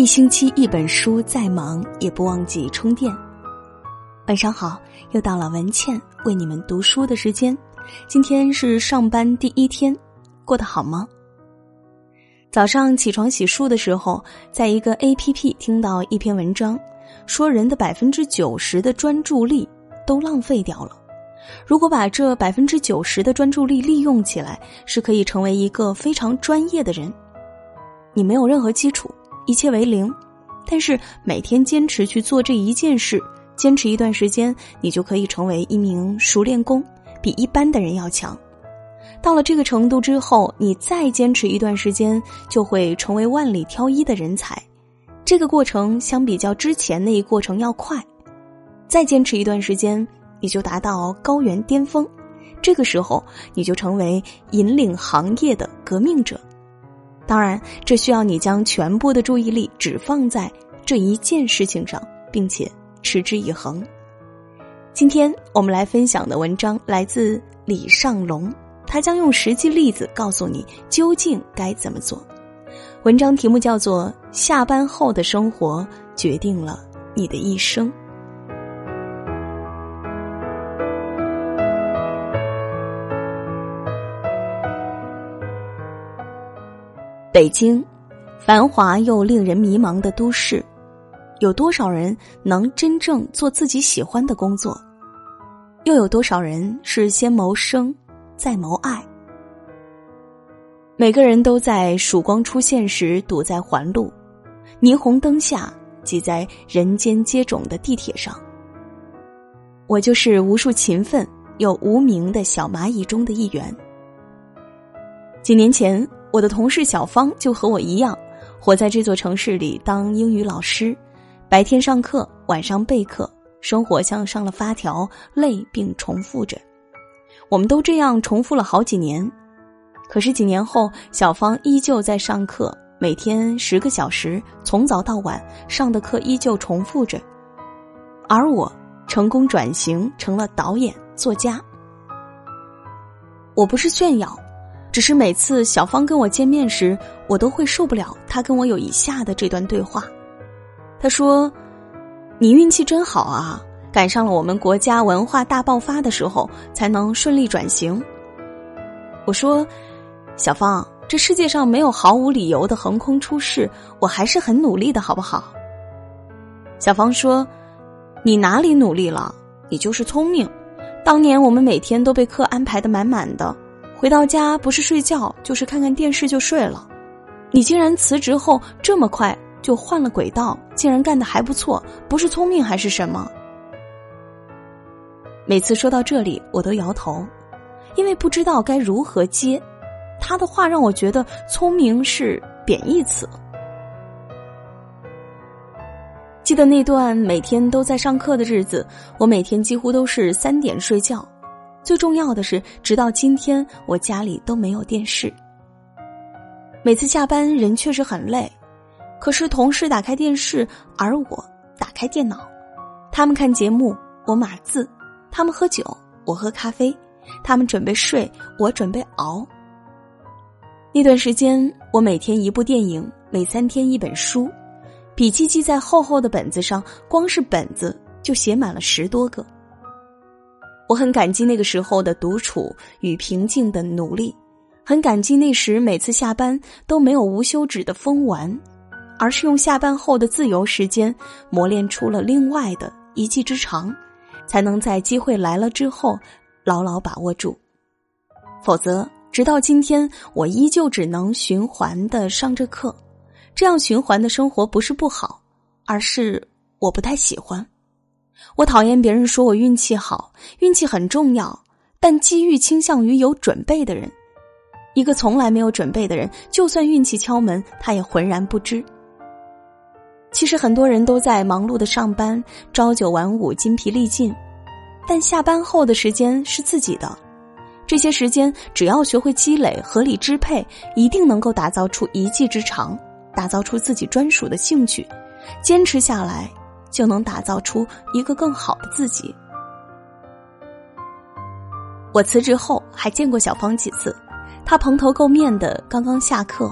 一星期一本书，再忙也不忘记充电。晚上好，又到了文倩为你们读书的时间。今天是上班第一天，过得好吗？早上起床洗漱的时候，在一个 A P P 听到一篇文章，说人的百分之九十的专注力都浪费掉了。如果把这百分之九十的专注力利用起来，是可以成为一个非常专业的人。你没有任何基础，一切为零，但是每天坚持去做这一件事，坚持一段时间，你就可以成为一名熟练工，比一般的人要强。到了这个程度之后，你再坚持一段时间，就会成为万里挑一的人才。这个过程相比较之前那一过程要快，再坚持一段时间。你就达到高原巅峰，这个时候你就成为引领行业的革命者。当然，这需要你将全部的注意力只放在这一件事情上，并且持之以恒。今天我们来分享的文章来自李尚龙，他将用实际例子告诉你究竟该怎么做。文章题目叫做《下班后的生活决定了你的一生》。北京，繁华又令人迷茫的都市，有多少人能真正做自己喜欢的工作？又有多少人是先谋生，再谋爱？每个人都在曙光出现时堵在环路，霓虹灯下挤在人间接踵的地铁上。我就是无数勤奋又无名的小蚂蚁中的一员。几年前。我的同事小芳就和我一样，活在这座城市里当英语老师，白天上课，晚上备课，生活像上了发条，累并重复着。我们都这样重复了好几年，可是几年后，小芳依旧在上课，每天十个小时，从早到晚上的课依旧重复着，而我成功转型成了导演、作家。我不是炫耀。只是每次小芳跟我见面时，我都会受不了她跟我有以下的这段对话。她说：“你运气真好啊，赶上了我们国家文化大爆发的时候，才能顺利转型。”我说：“小芳，这世界上没有毫无理由的横空出世，我还是很努力的，好不好？”小芳说：“你哪里努力了？你就是聪明。当年我们每天都被课安排的满满的。”回到家不是睡觉就是看看电视就睡了，你竟然辞职后这么快就换了轨道，竟然干得还不错，不是聪明还是什么？每次说到这里，我都摇头，因为不知道该如何接。他的话让我觉得聪明是贬义词。记得那段每天都在上课的日子，我每天几乎都是三点睡觉。最重要的是，直到今天，我家里都没有电视。每次下班，人确实很累，可是同事打开电视，而我打开电脑，他们看节目，我码字；他们喝酒，我喝咖啡；他们准备睡，我准备熬。那段时间，我每天一部电影，每三天一本书，笔记记在厚厚的本子上，光是本子就写满了十多个。我很感激那个时候的独处与平静的努力，很感激那时每次下班都没有无休止的疯玩，而是用下班后的自由时间磨练出了另外的一技之长，才能在机会来了之后牢牢把握住。否则，直到今天，我依旧只能循环的上着课。这样循环的生活不是不好，而是我不太喜欢。我讨厌别人说我运气好，运气很重要，但机遇倾向于有准备的人。一个从来没有准备的人，就算运气敲门，他也浑然不知。其实很多人都在忙碌的上班，朝九晚五，筋疲力尽，但下班后的时间是自己的。这些时间只要学会积累、合理支配，一定能够打造出一技之长，打造出自己专属的兴趣，坚持下来。就能打造出一个更好的自己。我辞职后还见过小芳几次，她蓬头垢面的刚刚下课，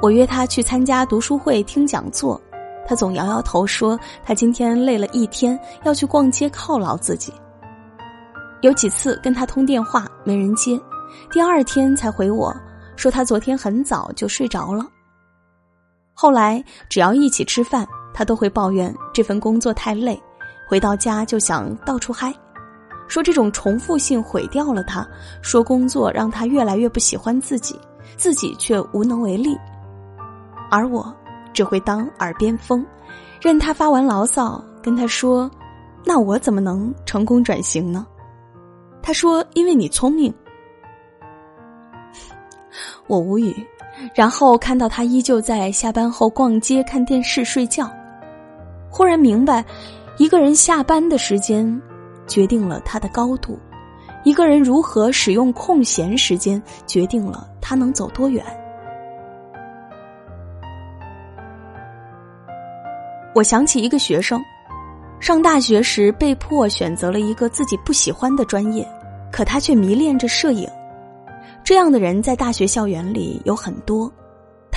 我约她去参加读书会听讲座，她总摇摇头说她今天累了一天，要去逛街犒劳自己。有几次跟她通电话没人接，第二天才回我说她昨天很早就睡着了。后来只要一起吃饭，他都会抱怨这份工作太累，回到家就想到处嗨，说这种重复性毁掉了他，说工作让他越来越不喜欢自己，自己却无能为力，而我只会当耳边风，任他发完牢骚，跟他说：“那我怎么能成功转型呢？”他说：“因为你聪明。”我无语，然后看到他依旧在下班后逛街、看电视、睡觉，忽然明白，一个人下班的时间，决定了他的高度；一个人如何使用空闲时间，决定了他能走多远。我想起一个学生。上大学时被迫选择了一个自己不喜欢的专业，可他却迷恋着摄影。这样的人在大学校园里有很多。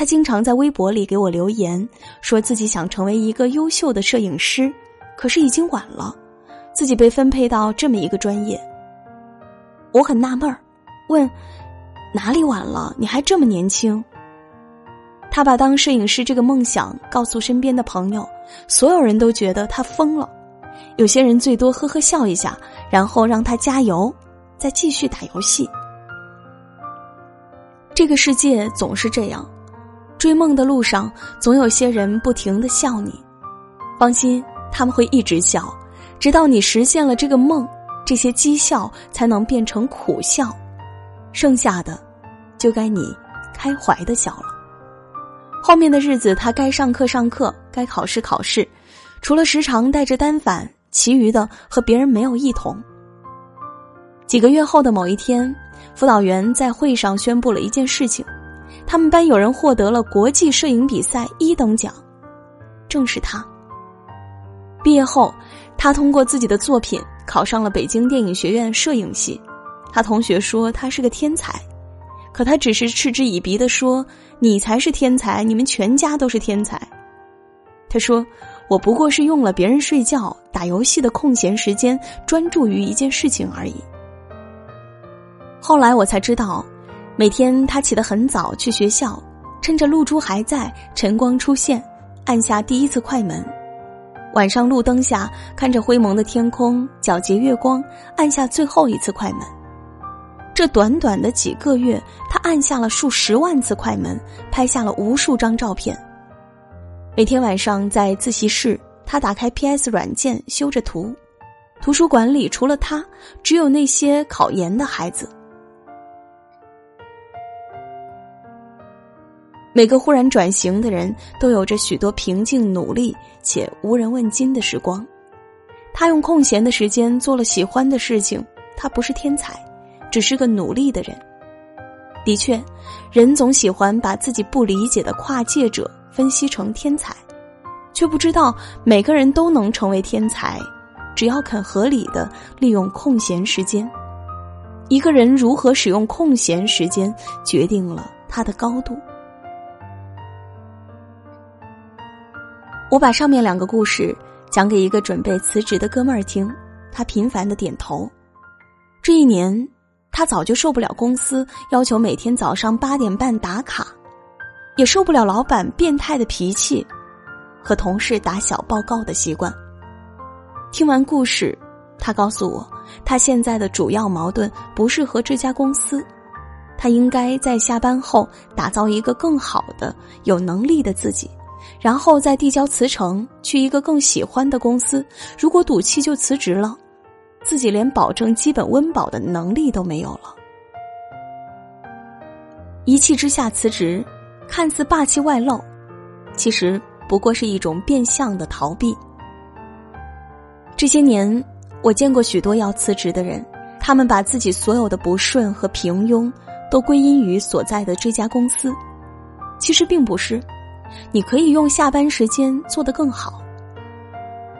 他经常在微博里给我留言，说自己想成为一个优秀的摄影师，可是已经晚了，自己被分配到这么一个专业。我很纳闷儿，问哪里晚了？你还这么年轻。他把当摄影师这个梦想告诉身边的朋友，所有人都觉得他疯了。有些人最多呵呵笑一下，然后让他加油，再继续打游戏。这个世界总是这样，追梦的路上总有些人不停的笑你。放心，他们会一直笑，直到你实现了这个梦，这些讥笑才能变成苦笑，剩下的，就该你开怀的笑了。后面的日子，他该上课上课，该考试考试，除了时常带着单反，其余的和别人没有异同。几个月后的某一天，辅导员在会上宣布了一件事情：他们班有人获得了国际摄影比赛一等奖，正是他。毕业后，他通过自己的作品考上了北京电影学院摄影系，他同学说他是个天才。可他只是嗤之以鼻的说：“你才是天才，你们全家都是天才。”他说：“我不过是用了别人睡觉、打游戏的空闲时间，专注于一件事情而已。”后来我才知道，每天他起得很早去学校，趁着露珠还在，晨光出现，按下第一次快门；晚上路灯下，看着灰蒙的天空、皎洁月光，按下最后一次快门。这短短的几个月，他按下了数十万次快门，拍下了无数张照片。每天晚上在自习室，他打开 PS 软件修着图。图书馆里除了他，只有那些考研的孩子。每个忽然转型的人都有着许多平静、努力且无人问津的时光。他用空闲的时间做了喜欢的事情。他不是天才。只是个努力的人。的确，人总喜欢把自己不理解的跨界者分析成天才，却不知道每个人都能成为天才，只要肯合理的利用空闲时间。一个人如何使用空闲时间，决定了他的高度。我把上面两个故事讲给一个准备辞职的哥们儿听，他频繁的点头。这一年。他早就受不了公司要求每天早上八点半打卡，也受不了老板变态的脾气，和同事打小报告的习惯。听完故事，他告诉我，他现在的主要矛盾不是和这家公司，他应该在下班后打造一个更好的、有能力的自己，然后再递交辞呈，去一个更喜欢的公司。如果赌气就辞职了。自己连保证基本温饱的能力都没有了，一气之下辞职，看似霸气外露，其实不过是一种变相的逃避。这些年，我见过许多要辞职的人，他们把自己所有的不顺和平庸都归因于所在的这家公司，其实并不是，你可以用下班时间做得更好。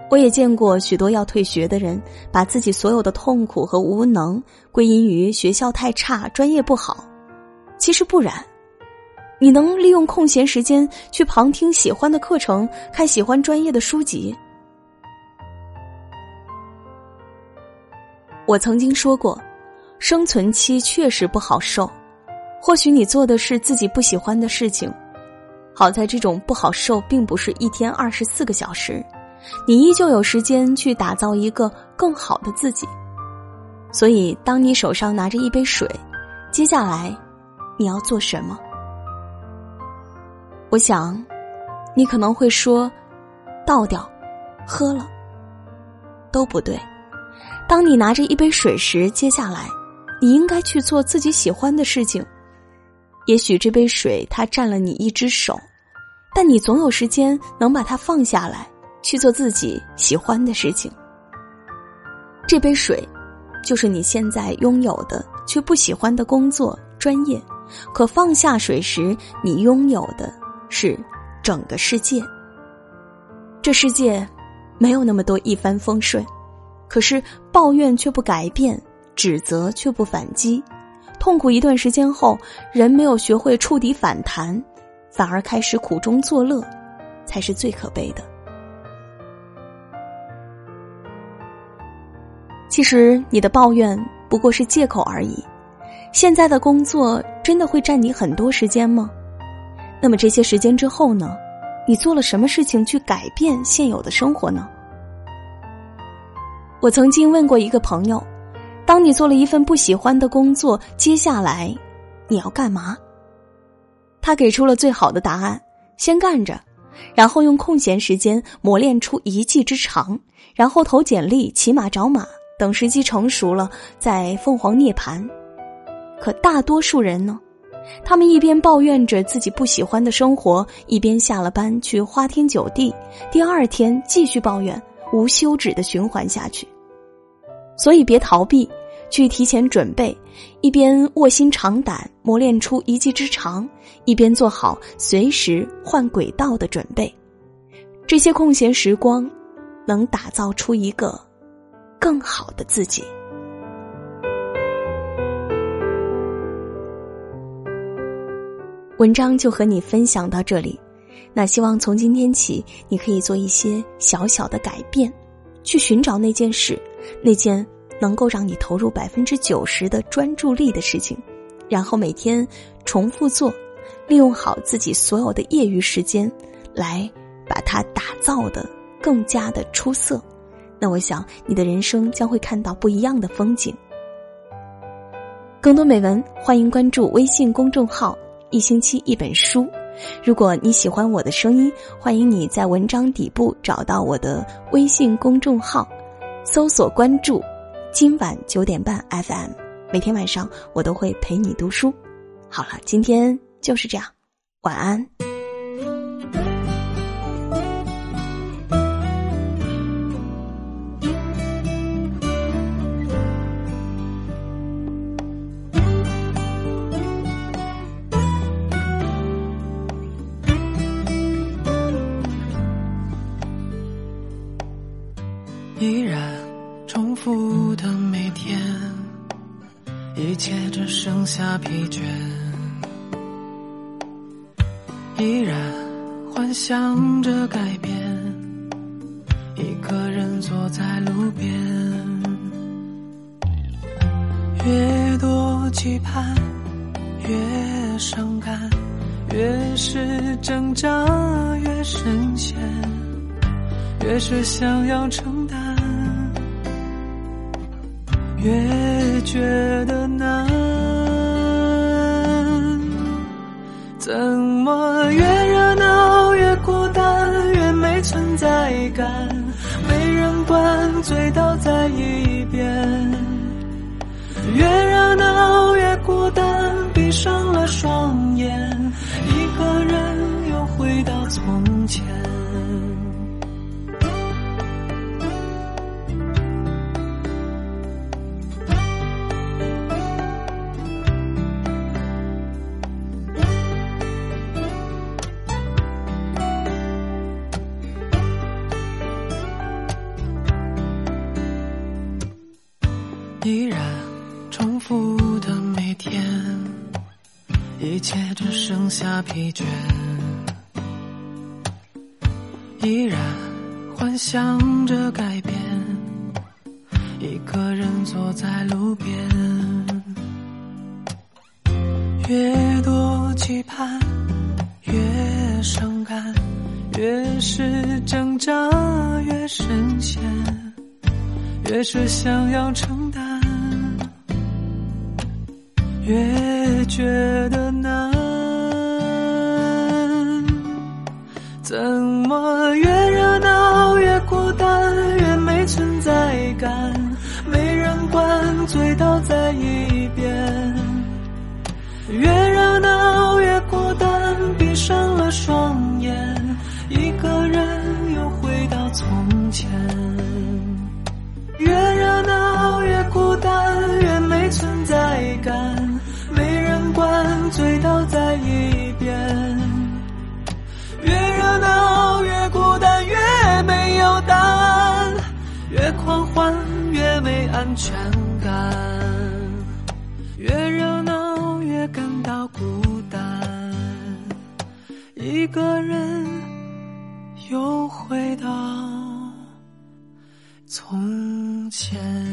我也见过许多要退学的人，把自己所有的痛苦和无能归因于学校太差、专业不好。其实不然，你能利用空闲时间去旁听喜欢的课程，看喜欢专业的书籍。我曾经说过，生存期确实不好受。或许你做的是自己不喜欢的事情，好在这种不好受并不是一天二十四个小时，你依旧有时间去打造一个更好的自己。所以，当你手上拿着一杯水，接下来你要做什么？我想，你可能会说，倒掉，喝了，都不对。当你拿着一杯水时，接下来，你应该去做自己喜欢的事情。也许这杯水它占了你一只手，但你总有时间能把它放下来，去做自己喜欢的事情。这杯水，就是你现在拥有的却不喜欢的工作专业。可放下水时，你拥有的。是整个世界。这世界没有那么多一帆风顺，可是抱怨却不改变，指责却不反击，痛苦一段时间后，人没有学会触底反弹，反而开始苦中作乐，才是最可悲的。其实你的抱怨不过是借口而已。现在的工作真的会占你很多时间吗？那么这些时间之后呢？你做了什么事情去改变现有的生活呢？我曾经问过一个朋友：“当你做了一份不喜欢的工作，接下来你要干嘛？”他给出了最好的答案：先干着，然后用空闲时间磨练出一技之长，然后投简历、骑马找马，等时机成熟了再凤凰涅槃。可大多数人呢？他们一边抱怨着自己不喜欢的生活，一边下了班去花天酒地，第二天继续抱怨，无休止的循环下去。所以别逃避，去提前准备，一边卧薪尝胆磨练出一技之长，一边做好随时换轨道的准备。这些空闲时光，能打造出一个更好的自己。文章就和你分享到这里，那希望从今天起，你可以做一些小小的改变，去寻找那件事，那件能够让你投入百分之九十的专注力的事情，然后每天重复做，利用好自己所有的业余时间，来把它打造的更加的出色。那我想，你的人生将会看到不一样的风景。更多美文，欢迎关注微信公众号。一星期一本书，如果你喜欢我的声音，欢迎你在文章底部找到我的微信公众号，搜索关注。今晚九点半 FM，每天晚上我都会陪你读书。好了，今天就是这样，晚安。一切只剩下疲倦。依然幻想着改变，一个人坐在路边。越多期盼，越伤感，越是挣扎越深陷，越是想要成越觉得难，怎么越热闹越孤单，越没存在感，没人管，醉倒在一边。越热闹越孤单，闭上了双眼，一个人又回到从前。疲倦，依然幻想着改变。一个人坐在路边，越多期盼越伤感，越是挣扎越深陷，越是想要承担。越觉得难，怎么越热闹越孤单，越没存在感，没人管，醉倒在一边。越热闹越孤单，闭上了双眼，一个人又回到从前。越热闹越孤单，越没存在感。没人管醉倒在一边安全感，越热闹越感到孤单，一个人又回到从前。